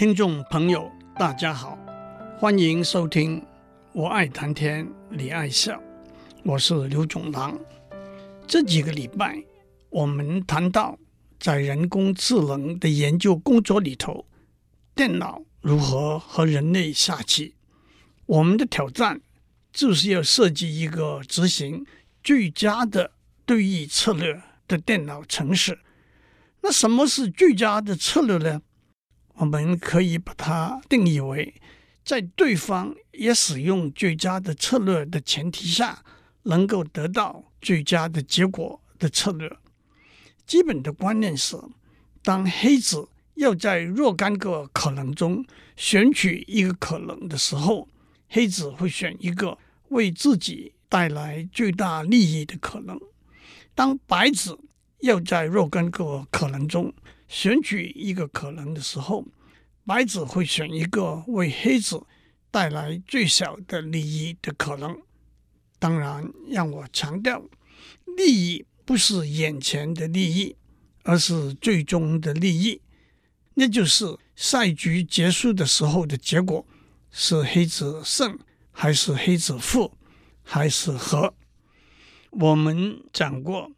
听众朋友，大家好，欢迎收听《我爱谈天，你爱笑》，我是刘总郎。这几个礼拜，我们谈到在人工智能的研究工作里头，电脑如何和人类下棋。我们的挑战就是要设计一个执行最佳的对弈策略的电脑程式。那什么是最佳的策略呢？我们可以把它定义为，在对方也使用最佳的策略的前提下，能够得到最佳的结果的策略。基本的观念是，当黑子要在若干个可能中选取一个可能的时候，黑子会选一个为自己带来最大利益的可能。当白子要在若干个可能中，选取一个可能的时候，白子会选一个为黑子带来最小的利益的可能。当然，让我强调，利益不是眼前的利益，而是最终的利益。那就是赛局结束的时候的结果是黑子胜，还是黑子负，还是和？我们讲过。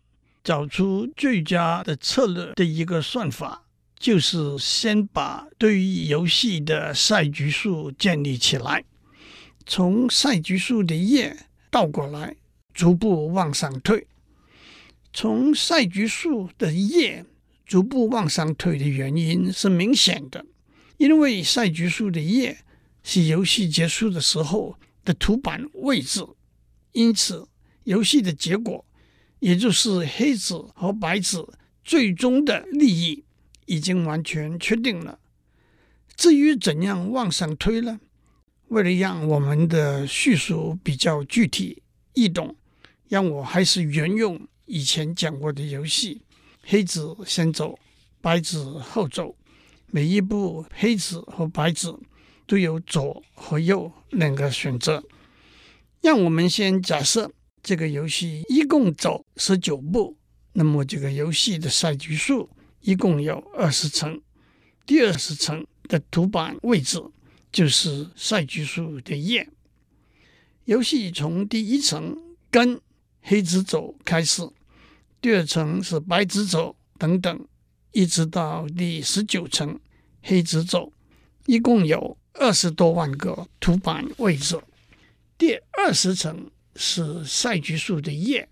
找出最佳的策略的一个算法，就是先把对于游戏的赛局数建立起来，从赛局数的页倒过来，逐步往上推。从赛局数的页逐步往上推的原因是明显的，因为赛局数的页是游戏结束的时候的图板位置，因此游戏的结果。也就是黑子和白子最终的利益已经完全确定了。至于怎样往上推呢？为了让我们的叙述比较具体易懂，让我还是沿用以前讲过的游戏：黑子先走，白子后走。每一步，黑子和白子都有左和右两个选择。让我们先假设。这个游戏一共走十九步，那么这个游戏的赛局数一共有二十层。第二十层的图板位置就是赛局数的页。游戏从第一层跟黑子走开始，第二层是白子走等等，一直到第十九层黑子走，一共有二十多万个图板位置。第二十层。是赛局数的页，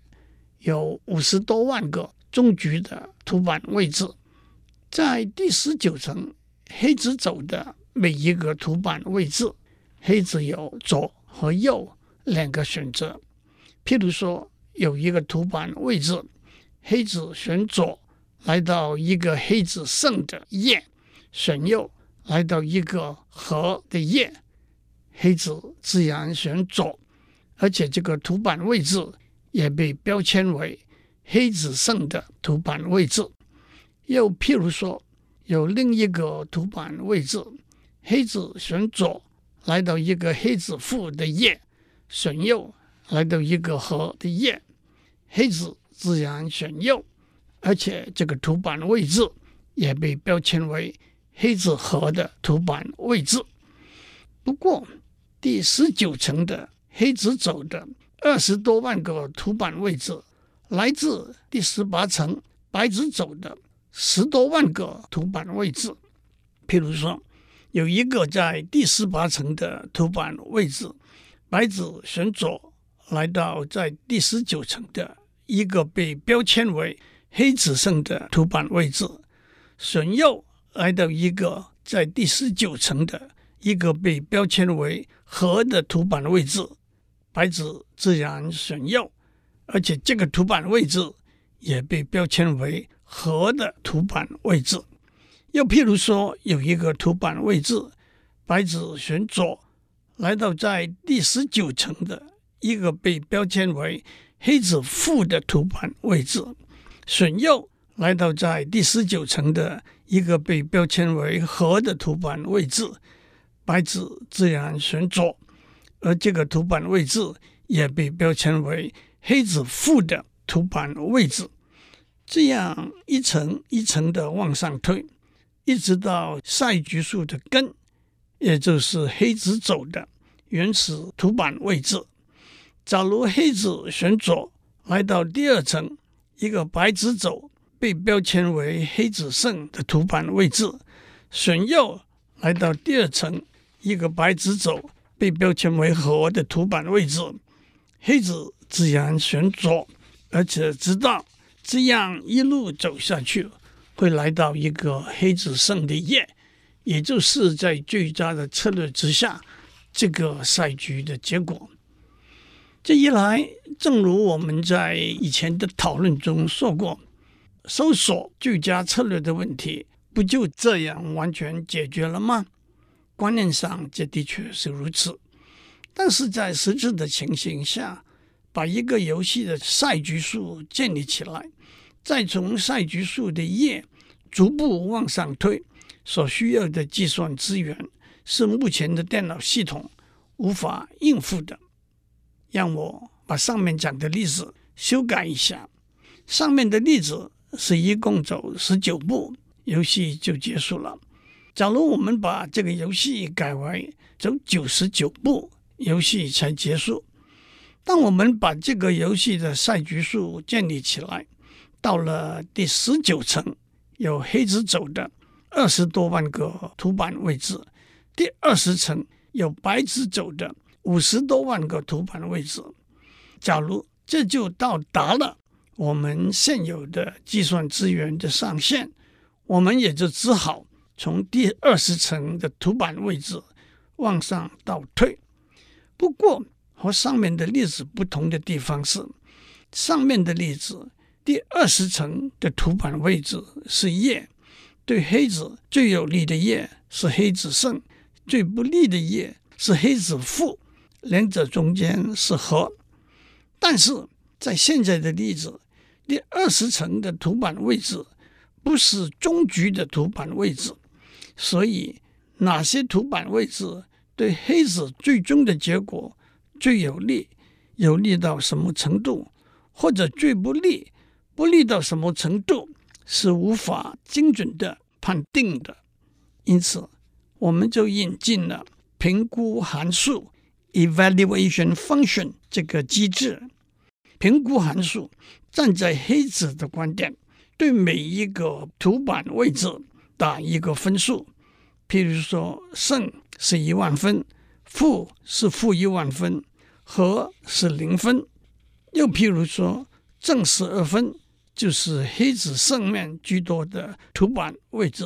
有五十多万个终局的图板位置。在第十九层，黑子走的每一个图板位置，黑子有左和右两个选择。譬如说，有一个图板位置，黑子选左，来到一个黑子胜的页；选右，来到一个和的页，黑子自然选左。而且这个图板位置也被标签为黑子胜的图板位置。又譬如说，有另一个图板位置，黑子选左，来到一个黑子负的页；选右，来到一个和的页，黑子自然选右。而且这个图板位置也被标签为黑子和的图板位置。不过，第十九层的。黑子走的二十多万个图板位置，来自第十八层白子走的十多万个图板位置。譬如说，有一个在第十八层的图板位置，白子选左，来到在第十九层的一个被标签为黑子胜的图板位置，选右，来到一个在第十九层的一个被标签为和的图板位置。白子自然选右，而且这个图板位置也被标签为和的图板位置。又譬如说，有一个图板位置，白子选左，来到在第十九层的一个被标签为黑子负的图板位置；选右，来到在第十九层的一个被标签为和的图板位置，白子自然选左。而这个图板位置也被标签为黑子负的图板位置，这样一层一层的往上推，一直到赛局数的根，也就是黑子走的原始图板位置。假如黑子选左来到第二层，一个白子走被标签为黑子胜的图板位置；选右来到第二层，一个白子走被标签为和的图板位置。黑子自然选左，而且知道这样一路走下去，会来到一个黑子胜的页，也就是在最佳的策略之下，这个赛局的结果。这一来，正如我们在以前的讨论中说过，搜索最佳策略的问题不就这样完全解决了吗？观念上，这的确是如此。但是在实质的情形下，把一个游戏的赛局数建立起来，再从赛局数的页逐步往上推，所需要的计算资源是目前的电脑系统无法应付的。让我把上面讲的例子修改一下。上面的例子是一共走十九步，游戏就结束了。假如我们把这个游戏改为走九十九步，游戏才结束。当我们把这个游戏的赛局数建立起来，到了第十九层，有黑子走的二十多万个图板位置；第二十层有白子走的。五十多万个图板位置，假如这就到达了我们现有的计算资源的上限，我们也就只好从第二十层的图板位置往上倒退。不过和上面的例子不同的地方是，上面的例子第二十层的图板位置是叶，对黑子最有利的叶是黑子胜，最不利的叶是黑子负。两者中间是和，但是在现在的例子，第二十层的图板位置不是终局的图板位置，所以哪些图板位置对黑子最终的结果最有利，有利到什么程度，或者最不利，不利到什么程度，是无法精准的判定的。因此，我们就引进了评估函数。Evaluation function 这个机制，评估函数站在黑子的观点，对每一个图板位置打一个分数。譬如说，胜是一万分，负是负一万分，和是零分。又譬如说，正十二分就是黑子胜面居多的图板位置，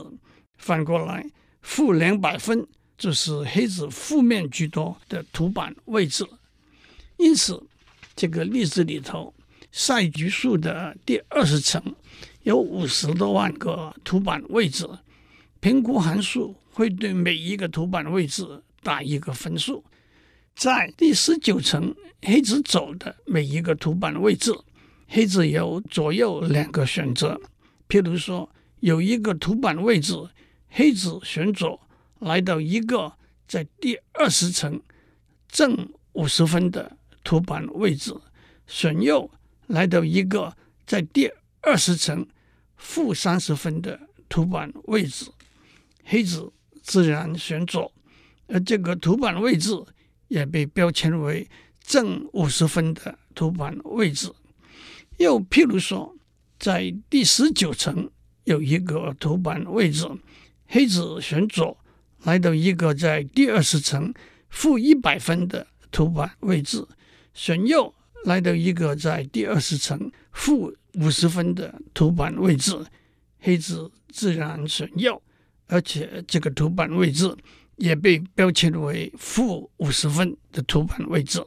反过来，负两百分。就是黑子负面居多的图板位置，因此这个例子里头，赛局数的第二十层有五十多万个图板位置，评估函数会对每一个图板位置打一个分数。在第十九层黑子走的每一个图板位置，黑子有左右两个选择。譬如说，有一个图板位置，黑子选左。来到一个在第二十层正五十分的图板位置，选右来到一个在第二十层负三十分的图板位置，黑子自然选左，而这个图板位置也被标签为正五十分的图板位置。又譬如说，在第十九层有一个图板位置，黑子选左。来到一个在第二十层负一百分的图板位置，选右来到一个在第二十层负五十分的图板位置，黑子自然选右，而且这个图板位置也被标签为负五十分的图板位置。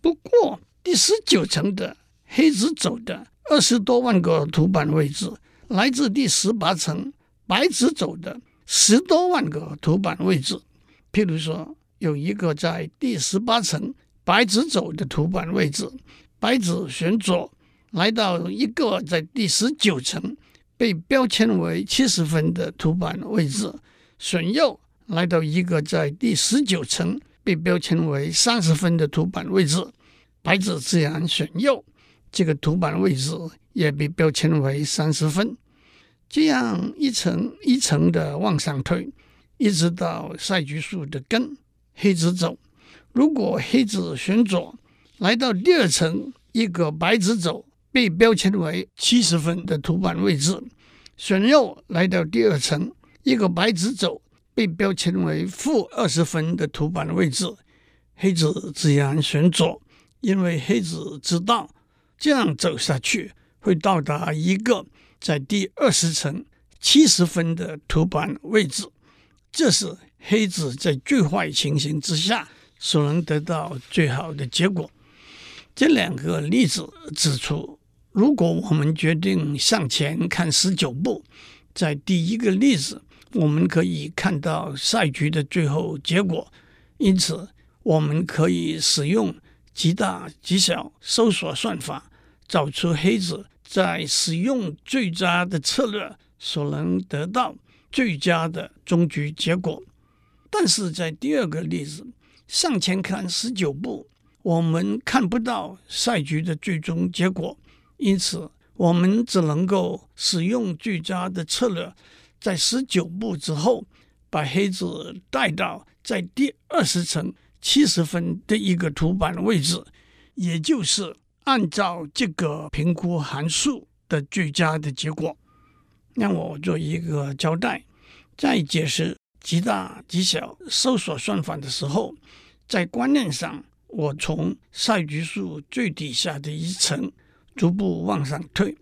不过第十九层的黑子走的二十多万个图板位置，来自第十八层白子走的。十多万个图板位置，譬如说有一个在第十八层白子走的图板位置，白子选左来到一个在第十九层被标签为七十分的图板位置，选右来到一个在第十九层被标签为三十分的图板位置，白子自然选右，这个图板位置也被标签为三十分。这样一层一层的往上推，一直到赛局数的根，黑子走。如果黑子选左，来到第二层，一个白子走，被标签为七十分的图板位置；选右，来到第二层，一个白子走，被标签为负二十分的图板位置。黑子自然选左，因为黑子知道这样走下去会到达一个。在第二十层七十分的图板位置，这是黑子在最坏情形之下所能得到最好的结果。这两个例子指出，如果我们决定向前看十九步，在第一个例子，我们可以看到赛局的最后结果，因此我们可以使用极大极小搜索算法找出黑子。在使用最佳的策略所能得到最佳的终局结果，但是在第二个例子，向前看十九步，我们看不到赛局的最终结果，因此我们只能够使用最佳的策略，在十九步之后把黑子带到在第二十层七十分的一个图板位置，也就是。按照这个评估函数的最佳的结果，让我做一个交代。在解释极大极小搜索算法的时候，在观念上，我从赛局数最底下的一层逐步往上推。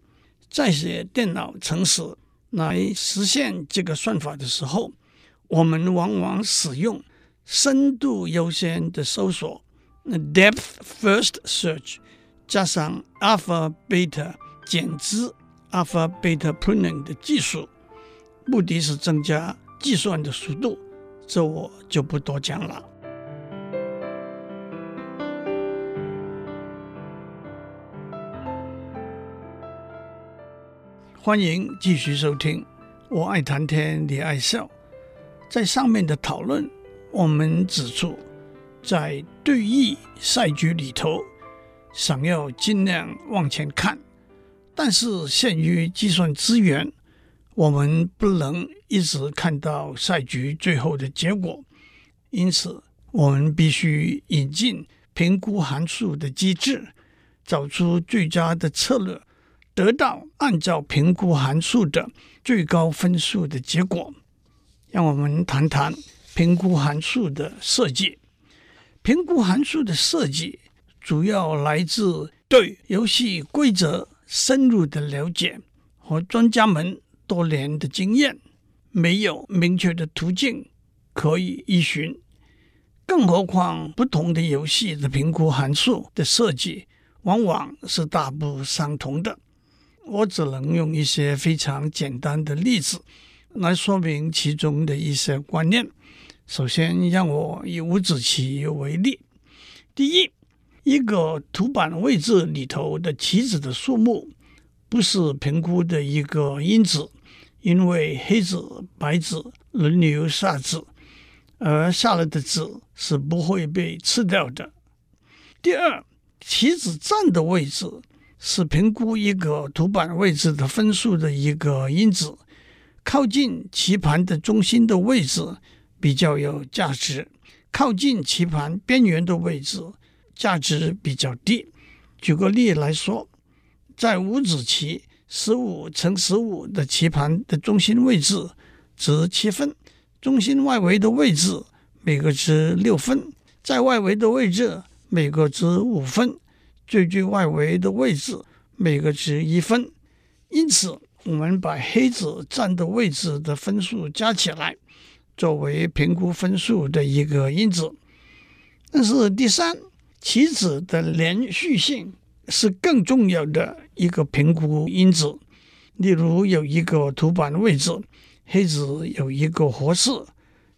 在写电脑程式来实现这个算法的时候，我们往往使用深度优先的搜索 （depth first search）。加上 alpha beta 减支 alpha beta pruning 的技术，目的是增加计算的速度，这我就不多讲了。欢迎继续收听，我爱谈天，你爱笑。在上面的讨论，我们指出，在对弈赛局里头。想要尽量往前看，但是限于计算资源，我们不能一直看到赛局最后的结果。因此，我们必须引进评估函数的机制，找出最佳的策略，得到按照评估函数的最高分数的结果。让我们谈谈评估函数的设计。评估函数的设计。主要来自对游戏规则深入的了解和专家们多年的经验，没有明确的途径可以依循。更何况，不同的游戏的评估函数的设计往往是大不相同的。我只能用一些非常简单的例子来说明其中的一些观念。首先，让我以五子棋为例。第一。一个图板位置里头的棋子的数目不是评估的一个因子，因为黑子、白子轮流下子，而下来的子是不会被吃掉的。第二，棋子站的位置是评估一个图板位置的分数的一个因子，靠近棋盘的中心的位置比较有价值，靠近棋盘边缘的位置。价值比较低。举个例来说，在五子棋十五乘十五的棋盘的中心位置值七分，中心外围的位置每个值六分，在外围的位置每个值五分，最最外围的位置每个值一分。因此，我们把黑子站的位置的分数加起来，作为评估分数的一个因子。但是第三。棋子的连续性是更重要的一个评估因子。例如，有一个图板位置，黑子有一个活士，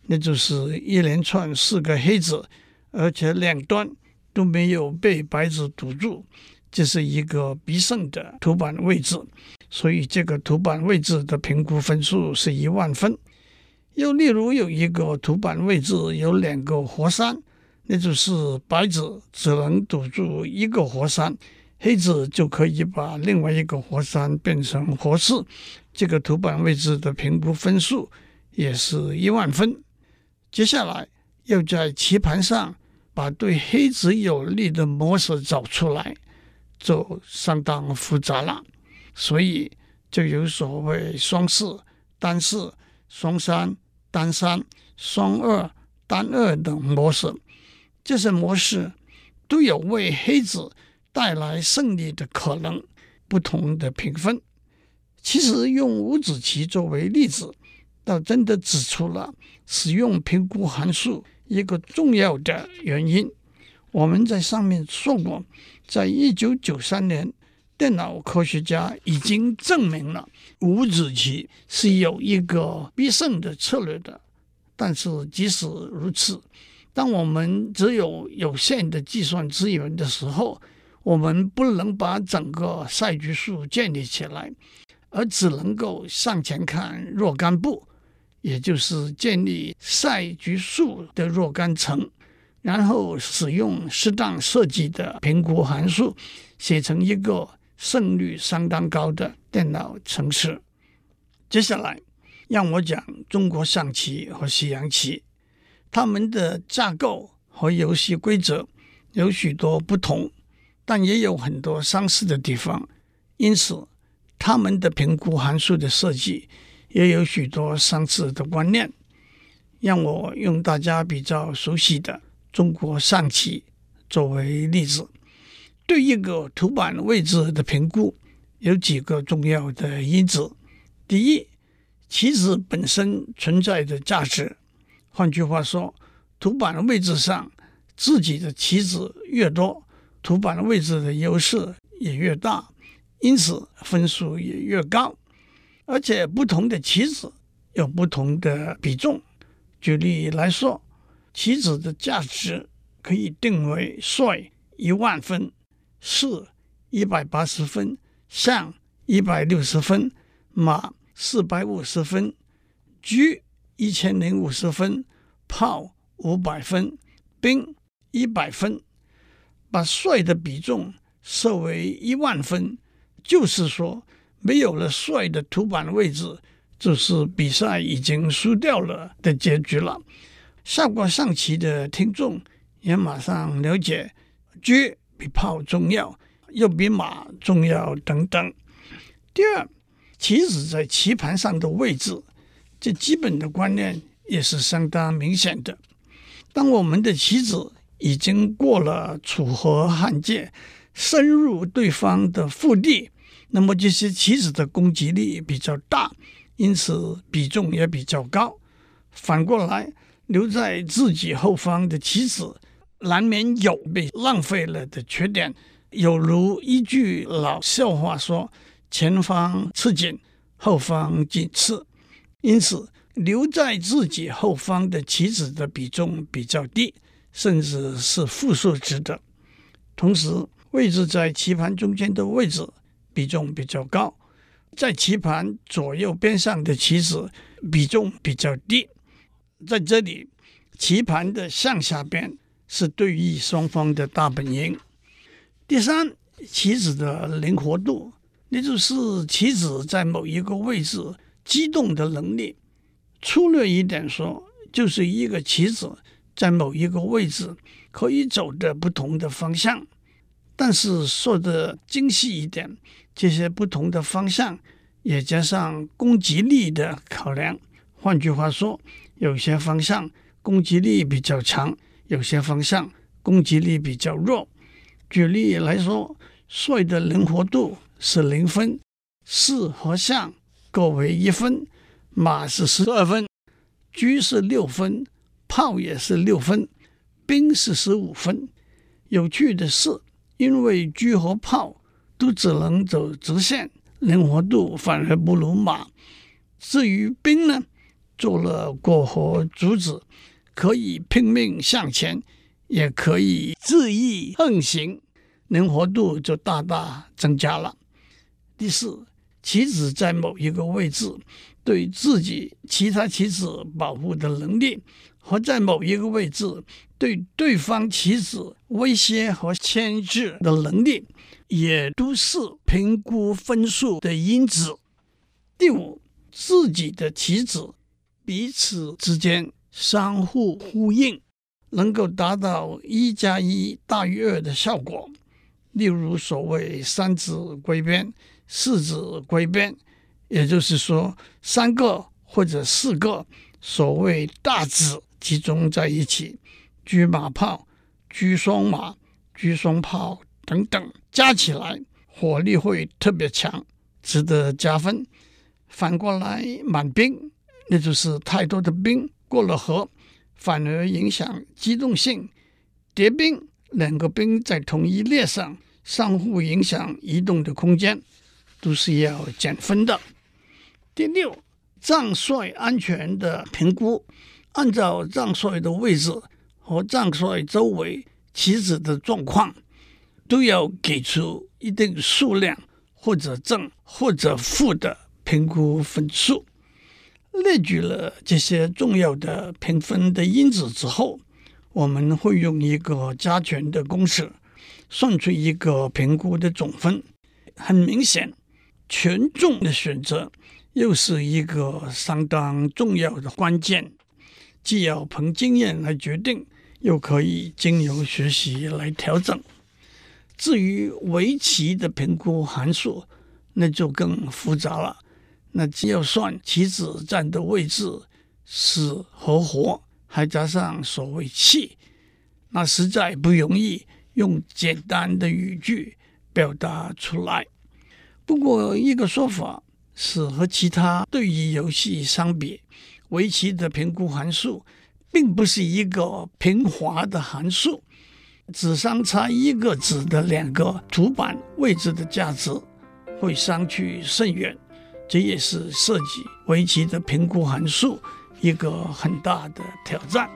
那就是一连串四个黑子，而且两端都没有被白子堵住，这是一个必胜的图板位置。所以，这个图板位置的评估分数是一万分。又例如，有一个图板位置有两个活山。那就是白子只能堵住一个活山，黑子就可以把另外一个活山变成活士，这个图板位置的评估分数也是一万分。接下来要在棋盘上把对黑子有利的模式找出来，就相当复杂了。所以就有所谓双四、单四、双三、单三、双二、单二等模式。这些模式都有为黑子带来胜利的可能，不同的评分。其实用五子棋作为例子，倒真的指出了使用评估函数一个重要的原因。我们在上面说过，在一九九三年，电脑科学家已经证明了五子棋是有一个必胜的策略的。但是即使如此，当我们只有有限的计算资源的时候，我们不能把整个赛局数建立起来，而只能够向前看若干步，也就是建立赛局数的若干层，然后使用适当设计的评估函数，写成一个胜率相当高的电脑程式。接下来，让我讲中国象棋和西洋棋，它们的架构和游戏规则有许多不同。但也有很多相似的地方，因此它们的评估函数的设计也有许多相似的观念。让我用大家比较熟悉的中国象棋作为例子，对一个图板位置的评估有几个重要的因子：第一，棋子本身存在的价值，换句话说，图板的位置上自己的棋子越多。图板的位置的优势也越大，因此分数也越高。而且不同的棋子有不同的比重。举例来说，棋子的价值可以定为帅一万分，士一百八十分，象一百六十分，马四百五十分，车一千零五十分，炮五百分，兵一百分。把帅的比重设为一万分，就是说，没有了帅的图板位置，就是比赛已经输掉了的结局了。下过象棋的听众也马上了解，车比炮重要，又比马重要等等。第二，棋子在棋盘上的位置，这基本的观念也是相当明显的。当我们的棋子已经过了楚河汉界，深入对方的腹地，那么这些棋子的攻击力比较大，因此比重也比较高。反过来，留在自己后方的棋子，难免有被浪费了的缺点。有如一句老笑话说：“前方吃紧，后方紧刺。”因此，留在自己后方的棋子的比重比较低。甚至是负数值的，同时位置在棋盘中间的位置比重比较高，在棋盘左右边上的棋子比重比较低。在这里，棋盘的向下边是对弈双方的大本营。第三，棋子的灵活度，也就是棋子在某一个位置机动的能力。粗略一点说，就是一个棋子。在某一个位置可以走的不同的方向，但是说的精细一点，这些不同的方向也加上攻击力的考量。换句话说，有些方向攻击力比较强，有些方向攻击力比较弱。举例来说，帅的灵活度是零分，士和象各为一分，马是十二分，车是六分。炮也是六分，兵是十五分。有趣的是，因为车和炮都只能走直线，灵活度反而不如马。至于兵呢，做了过河卒子，可以拼命向前，也可以恣意横行，灵活度就大大增加了。第四，棋子在某一个位置，对自己其他棋子保护的能力和在某一个位置对对方棋子威胁和牵制的能力，也都是评估分数的因子。第五，自己的棋子彼此之间相互呼应，能够达到一加一大于二的效果。例如，所谓三子归边、四子归边，也就是说，三个或者四个所谓大子集中在一起，车马炮、车双马、车双炮等等，加起来火力会特别强，值得加分。反过来，满兵，那就是太多的兵过了河，反而影响机动性。叠兵，两个兵在同一列上，相互影响移动的空间，都是要减分的。第六，战帅安全的评估，按照将帅的位置和将帅周围棋子的状况，都要给出一定数量或者正或者负的。评估分数，列举了这些重要的评分的因子之后，我们会用一个加权的公式算出一个评估的总分。很明显，权重的选择又是一个相当重要的关键，既要凭经验来决定，又可以经由学习来调整。至于围棋的评估函数，那就更复杂了。那只要算棋子站的位置死和活，还加上所谓气，那实在不容易用简单的语句表达出来。不过一个说法是，和其他对弈游戏相比，围棋的评估函数并不是一个平滑的函数，只相差一个子的两个主板位置的价值会相去甚远。这也是设计围棋的评估函数一个很大的挑战。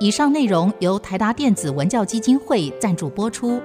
以上内容由台达电子文教基金会赞助播出。